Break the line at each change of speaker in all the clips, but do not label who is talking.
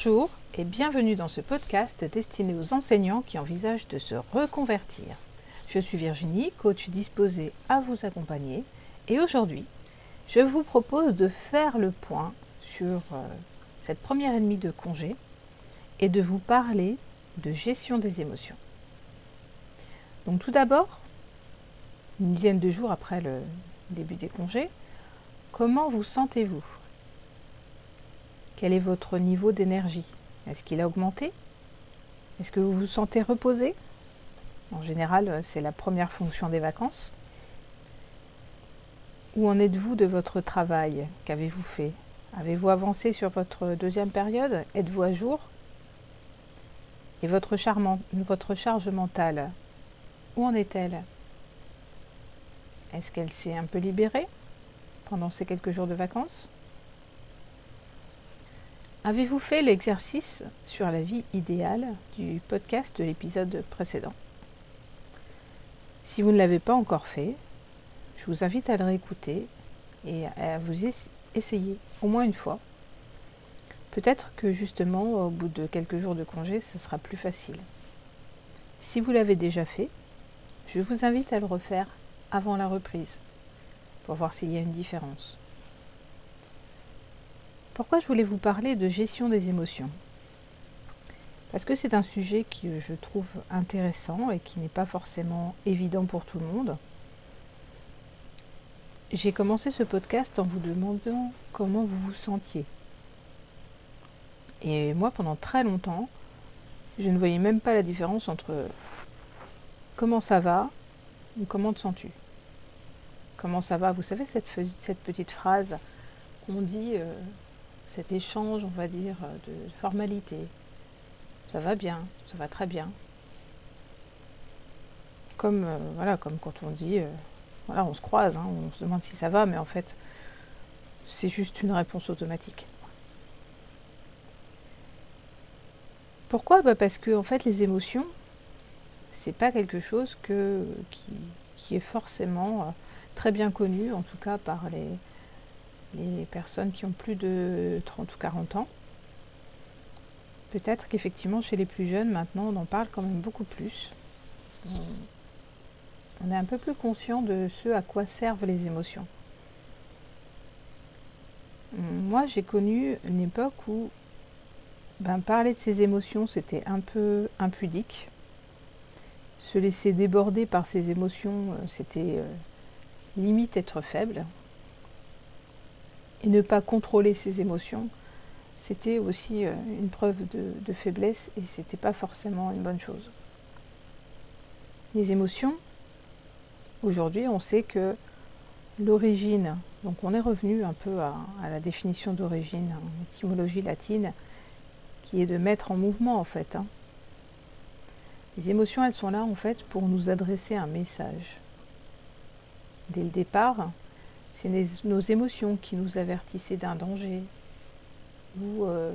Bonjour et bienvenue dans ce podcast destiné aux enseignants qui envisagent de se reconvertir. Je suis Virginie, coach disposée à vous accompagner et aujourd'hui, je vous propose de faire le point sur euh, cette première ennemie de congé et de vous parler de gestion des émotions. Donc tout d'abord, une dizaine de jours après le début des congés, comment vous sentez-vous? Quel est votre niveau d'énergie? Est-ce qu'il a augmenté? Est-ce que vous vous sentez reposé? En général, c'est la première fonction des vacances. Où en êtes-vous de votre travail? Qu'avez-vous fait? Avez-vous avancé sur votre deuxième période? Êtes-vous à jour? Et votre, votre charge mentale, où en est-elle? Est-ce qu'elle s'est un peu libérée pendant ces quelques jours de vacances? Avez-vous fait l'exercice sur la vie idéale du podcast de l'épisode précédent? Si vous ne l'avez pas encore fait, je vous invite à le réécouter et à vous essayer au moins une fois. Peut-être que justement, au bout de quelques jours de congé, ce sera plus facile. Si vous l'avez déjà fait, je vous invite à le refaire avant la reprise pour voir s'il y a une différence. Pourquoi je voulais vous parler de gestion des émotions? Parce que c'est un sujet que je trouve intéressant et qui n'est pas forcément évident pour tout le monde. J'ai commencé ce podcast en vous demandant comment vous vous sentiez. Et moi, pendant très longtemps, je ne voyais même pas la différence entre comment ça va ou comment te sens-tu. Comment ça va? Vous savez, cette, petite phrase qu'on dit, euh, cet échange, on va dire, de formalité. Ça va bien, ça va très bien. Comme, euh, voilà, comme quand on dit, euh, voilà, on se croise, hein, on se demande si ça va, mais en fait, c'est juste une réponse automatique. Pourquoi? Bah Parce que en fait, les émotions, c'est pas quelque chose qui, est forcément euh, très bien connu, en tout cas par les, les personnes qui ont plus de 30 ou 40 ans. Peut-être qu'effectivement, chez les plus jeunes, maintenant, on en parle quand même beaucoup plus on est un peu plus conscient de ce à quoi servent les émotions. Moi, j'ai connu une époque où ben, parler de ses émotions, c'était un peu impudique. Se laisser déborder par ses émotions, euh, c'était euh, limite être faible. Et ne pas contrôler ses émotions, c'était aussi euh, une preuve de, faiblesse et c'était pas forcément une bonne chose. Les émotions, Aujourd'hui, on sait que l'origine, donc on est revenu un peu à, la définition d'origine, en étymologie latine, qui est de mettre en mouvement en fait. Hein. Les émotions, elles sont là en fait pour nous adresser un message. Dès le départ, c'est nos émotions qui nous avertissaient d'un danger ou euh,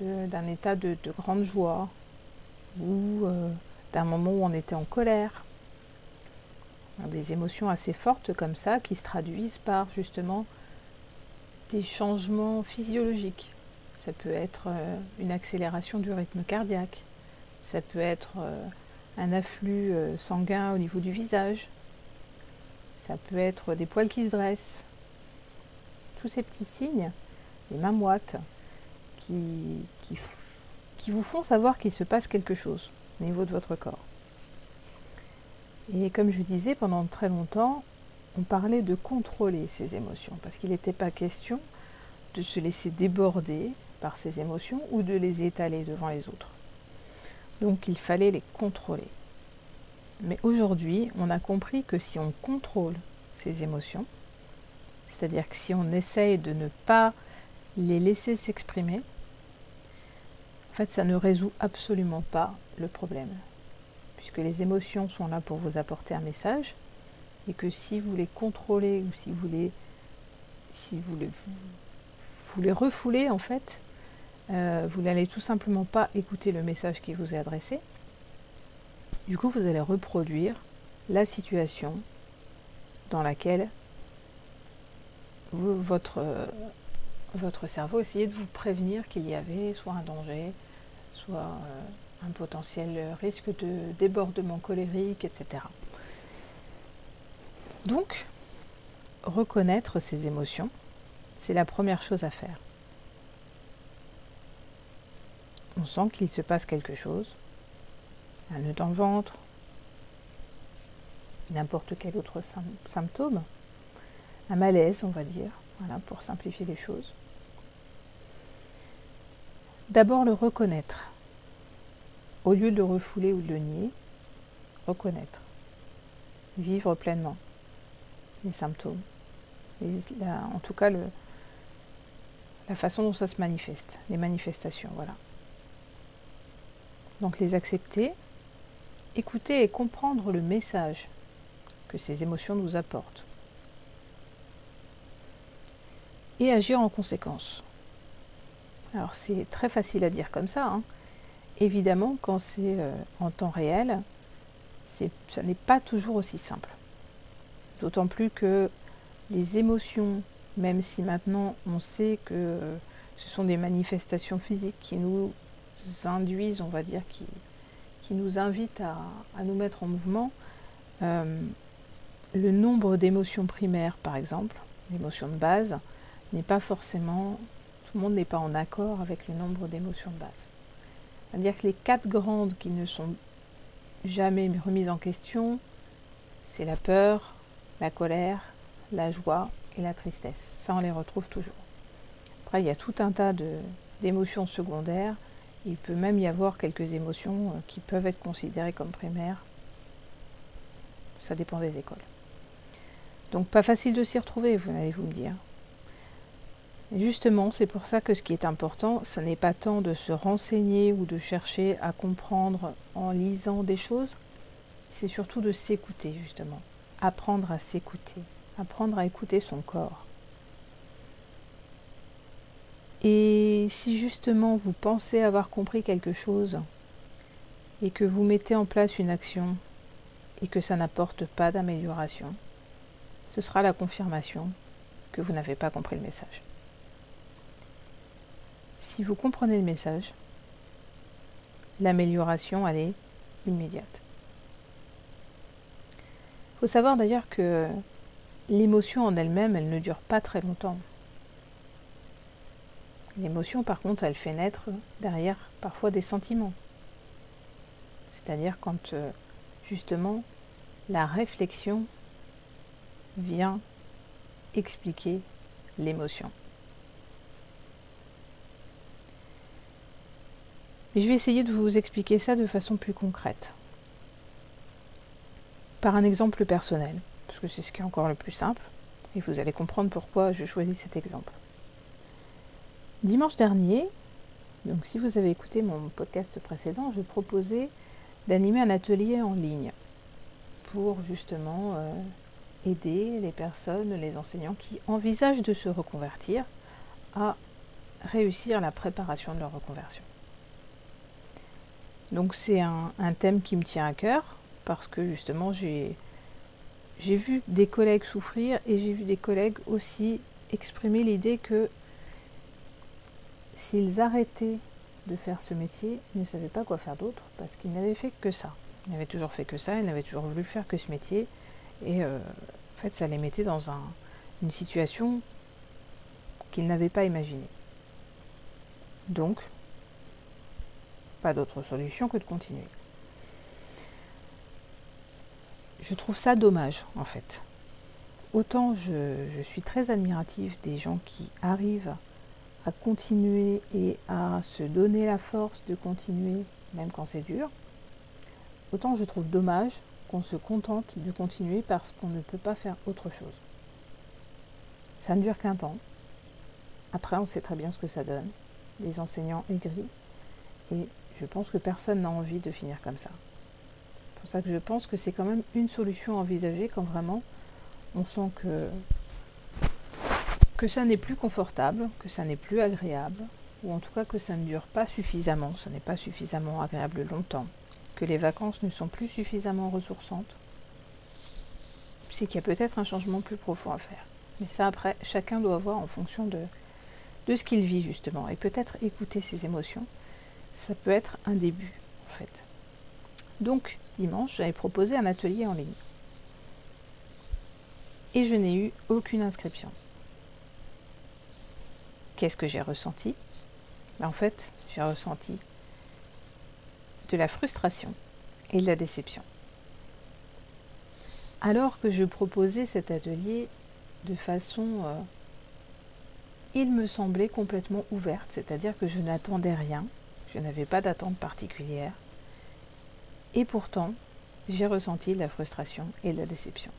d'un état de, grande joie ou euh, d'un moment où on était en colère. Des émotions assez fortes comme ça qui se traduisent par justement des changements physiologiques. Ça peut être euh, une accélération du rythme cardiaque, ça peut être un afflux sanguin au niveau du visage, ça peut être des poils qui se dressent. Tous ces petits signes, les mains moites, qui, vous font savoir qu'il se passe quelque chose au niveau de votre corps. Et comme je disais, pendant très longtemps, on parlait de contrôler ses émotions, parce qu'il n'était pas question de se laisser déborder par ses émotions ou de les étaler devant les autres. Donc il fallait les contrôler. Mais aujourd'hui, on a compris que si on contrôle ses émotions, c'est-à-dire que si on essaye de ne pas les laisser s'exprimer, en fait, ça ne résout absolument pas le problème puisque les émotions sont là pour vous apporter un message, et que si vous les contrôlez ou si vous les, si vous les, vous les refoulez, en fait, euh, vous n'allez tout simplement pas écouter le message qui vous est adressé. Du coup, vous allez reproduire la situation dans laquelle votre, cerveau essayait de vous prévenir qu'il y avait soit un danger, soit euh, un potentiel risque de débordement colérique, etc. Donc, reconnaître ces émotions, c'est la première chose à faire. On sent qu'il se passe quelque chose, un nœud dans le ventre, n'importe quel autre symptôme, un malaise, on va dire, voilà, pour simplifier les choses. D'abord le reconnaître. Au lieu de le refouler ou de le nier, reconnaître. Vivre pleinement les symptômes. en tout cas, la façon dont ça se manifeste, les manifestations, voilà. Donc les accepter, écouter et comprendre le message que ces émotions nous apportent. Et agir en conséquence. Alors c'est très facile à dire comme ça. Hein. Évidemment, quand c'est euh, en temps réel, ça n'est pas toujours aussi simple. D'autant plus que les émotions, même si maintenant on sait que euh, ce sont des manifestations physiques qui nous induisent, on va dire, qui, qui nous invitent à, nous mettre en mouvement, euh, le nombre d'émotions primaires, par exemple, l'émotion de base, n'est pas forcément, tout le monde n'est pas en accord avec le nombre d'émotions de base. C'est-à-dire que les quatre grandes qui ne sont jamais remises en question, c'est la peur, la colère, la joie et la tristesse. Ça, on les retrouve toujours. Après, il y a tout un tas d'émotions secondaires. Il peut même y avoir quelques émotions euh, qui peuvent être considérées comme primaires. Ça dépend des écoles. Donc pas facile de s'y retrouver, vous allez vous me dire. justement, c'est pour ça que ce qui est important, ce n'est pas tant de se renseigner ou de chercher à comprendre en lisant des choses, c'est surtout de s'écouter justement apprendre à s'écouter, apprendre à écouter son corps. Et si justement vous pensez avoir compris quelque chose et que vous mettez en place une action et que ça n'apporte pas d'amélioration, ce sera la confirmation que vous n'avez pas compris le message. Si vous comprenez le message, l'amélioration, elle est immédiate. Il faut savoir d'ailleurs que l'émotion en elle-même, elle ne dure pas très longtemps. L'émotion, par contre, elle fait naître derrière parfois des sentiments. C'est-à-dire quand euh, justement la réflexion vient expliquer l'émotion. Mais je vais essayer de vous expliquer ça de façon plus concrète par un exemple personnel, parce que c'est ce qui est encore le plus simple, et vous allez comprendre pourquoi je choisis cet exemple. Dimanche dernier, donc si vous avez écouté mon podcast précédent, je proposais d'animer un atelier en ligne pour justement euh, aider les personnes, les enseignants qui envisagent de se reconvertir à réussir la préparation de leur reconversion. Donc c'est un thème qui me tient à cœur, parce que justement j'ai vu des collègues souffrir et j'ai vu des collègues aussi exprimer l'idée que s'ils arrêtaient de faire ce métier, ils ne savaient pas quoi faire d'autre parce qu'ils n'avaient fait que ça. Ils n'avaient toujours fait que ça, ils n'avaient toujours voulu faire que ce métier et euh, en fait ça les mettait dans un, une situation qu'ils n'avaient pas imaginée. Donc, pas d'autre solution que de continuer je trouve ça dommage en fait. Autant je, suis très admirative des gens qui arrivent à continuer et à se donner la force de continuer même quand c'est dur, autant je trouve dommage qu'on se contente de continuer parce qu'on ne peut pas faire autre chose. Ça ne dure qu'un temps. Après, on sait très bien ce que ça donne. Les enseignants aigris. Et je pense que personne n'a envie de finir comme ça pour ça que je pense que c'est quand même une solution envisagée quand vraiment on sent que, que ça n'est plus confortable, que ça n'est plus agréable, ou en tout cas que ça ne dure pas suffisamment, ça n'est pas suffisamment agréable longtemps, que les vacances ne sont plus suffisamment ressourçantes, c'est qu'il y a peut-être un changement plus profond à faire. Mais ça après, chacun doit voir en fonction de, de ce qu'il vit justement. Et peut-être écouter ses émotions, ça peut être un début en fait. Donc dimanche, j'avais proposé un atelier en ligne. Et je n'ai eu aucune inscription. Qu'est-ce que j'ai ressenti? Ben, En fait, j'ai ressenti de la frustration et de la déception. Alors que je proposais cet atelier de façon, euh, il me semblait complètement ouverte, c'est-à-dire que je n'attendais rien, je n'avais pas d'attente particulière, et pourtant j'ai ressenti de la frustration et de la déception.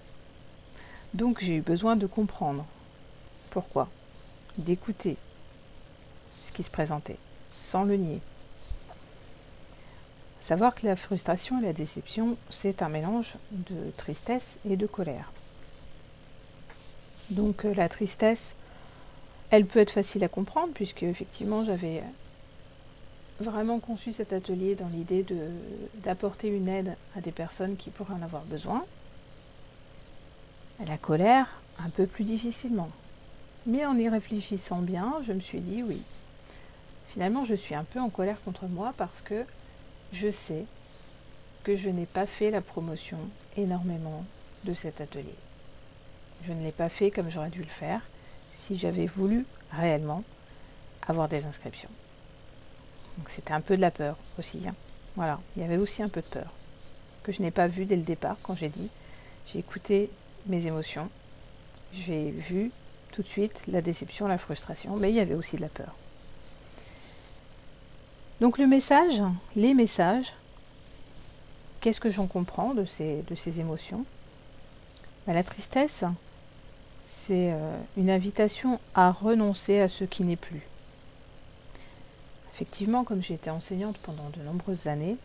Donc j'ai eu besoin de comprendre pourquoi, d'écouter se présentait, sans le nier. Savoir que la frustration et la déception, c'est un mélange de tristesse et de colère. Donc euh, la tristesse, elle peut être facile à comprendre puisque effectivement j'avais vraiment conçu cet atelier dans l'idée d'apporter une aide à des personnes qui pourraient en avoir besoin. La colère, un peu plus difficilement. Mais en y réfléchissant bien, je me suis dit oui. Finalement, je suis un peu en colère contre moi parce que je sais que je n'ai pas fait la promotion énormément de cet atelier. Je ne l'ai pas fait comme j'aurais dû le faire si j'avais voulu réellement avoir des inscriptions. Donc c'était un peu de la peur aussi. Hein. Voilà, il y avait aussi un peu de peur que je n'ai pas vu dès le départ quand j'ai dit. J'ai écouté mes émotions. J'ai vu tout de suite la déception, la frustration, mais il y avait aussi de la peur. Donc le message, les messages, qu'est-ce que j'en comprends de ces, émotions? Ben, La tristesse, c'est euh, une invitation à renoncer à ce qui n'est plus. Effectivement, comme j'ai été enseignante pendant de nombreuses années,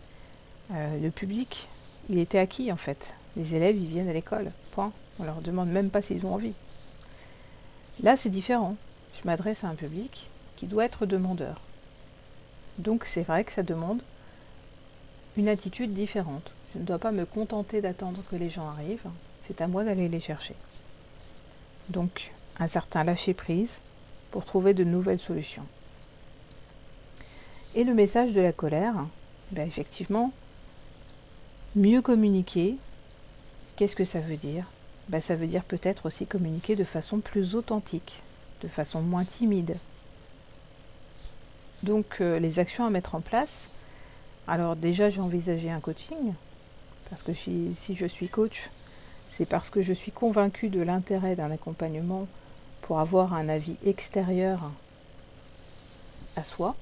euh, le public, il était acquis en fait. Les élèves, ils viennent à l'école, point. On leur demande même pas s'ils ont envie. Là, c'est différent. Je m'adresse à un public qui doit être demandeur. Donc c'est vrai que ça demande une attitude différente. Je ne dois pas me contenter d'attendre que les gens arrivent, c'est à moi d'aller les chercher. Donc un certain lâcher-prise pour trouver de nouvelles solutions. Et le message de la colère, ben effectivement, mieux communiquer, qu'est-ce que ça veut dire? Ben Ça veut dire peut-être aussi communiquer de façon plus authentique, de façon moins timide. Donc euh, les actions à mettre en place, alors déjà j'ai envisagé un coaching, parce que si, si je suis coach, c'est parce que je suis convaincue de l'intérêt d'un accompagnement pour avoir un avis extérieur à soi,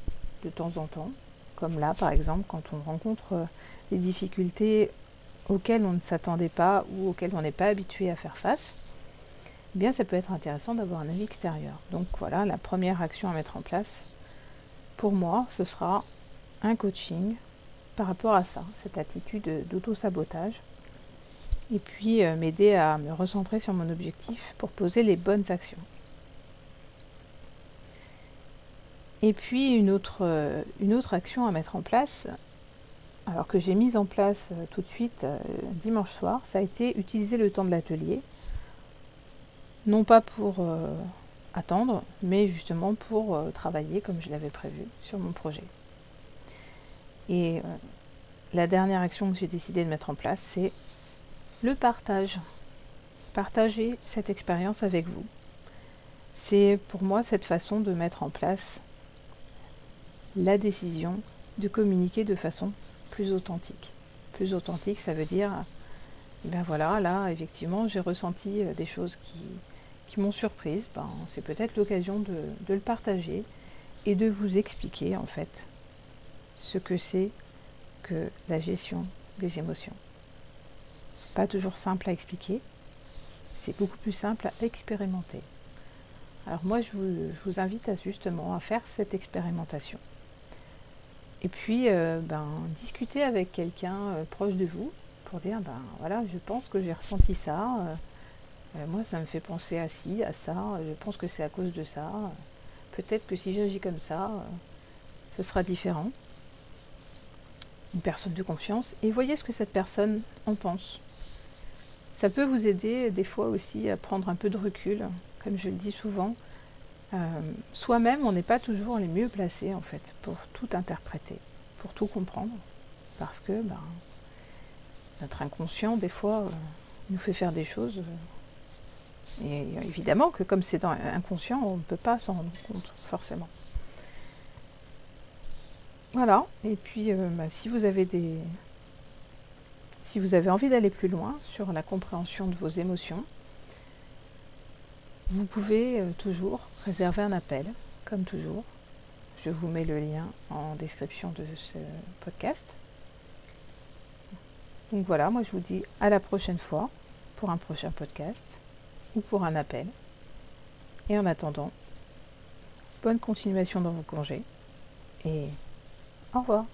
de temps en temps, comme là par exemple quand on rencontre euh, des difficultés auxquelles on ne s'attendait pas ou auxquelles on n'est pas habitué à faire face, eh bien ça peut être intéressant d'avoir un avis extérieur. Donc voilà, la première action à mettre en place, pour moi, ce sera un coaching par rapport à ça, cette attitude d'auto-sabotage, et puis euh, m'aider à me recentrer sur mon objectif pour poser les bonnes actions. Et puis une autre, euh, action à mettre en place, alors que j'ai mise en place euh, tout de suite dimanche soir, ça a été utiliser le temps de l'atelier, non pas pour attendre, mais justement pour travailler comme je l'avais prévu sur mon projet. Et la dernière action que j'ai décidé de mettre en place, c'est le partage. Partager cette expérience avec vous. C'est pour moi cette façon de mettre en place la décision de communiquer de façon plus authentique. Plus authentique, ça veut dire, ben voilà, là, effectivement, j'ai ressenti euh, des choses qui, qui m'ont surprise. Ben, c'est peut-être l'occasion de, le partager et de vous expliquer, en fait, ce que c'est que la gestion des émotions. Pas toujours simple à expliquer, c'est beaucoup plus simple à expérimenter. Alors moi, je vous, je vous invite à justement à faire cette expérimentation. Et puis, euh, ben, discuter avec quelqu'un euh, proche de vous pour dire, ben voilà, je pense que j'ai ressenti ça. Euh, moi, ça me fait penser à ci, à ça. Je pense que c'est à cause de ça. Peut-être que si j'agis comme ça, ce sera différent. Une personne de confiance. Et voyez ce que cette personne en pense. Ça peut vous aider des fois aussi à prendre un peu de recul. Comme je le dis souvent, euh, soi-même, on n'est pas toujours les mieux placés en fait pour tout interpréter, pour tout comprendre, parce que ben, notre inconscient, des fois, euh, nous fait faire des choses. Euh, et évidemment que comme c'est inconscient, on ne peut pas s'en rendre compte, forcément. Voilà, et puis euh, bah, si vous avez des. Si vous avez envie d'aller plus loin sur la compréhension de vos émotions, vous pouvez euh, toujours réserver un appel, comme toujours. Je vous mets le lien en description de ce podcast. Donc voilà, moi je vous dis à la prochaine fois pour un prochain podcast ou pour un appel. Et en attendant, bonne continuation dans vos congés et au revoir.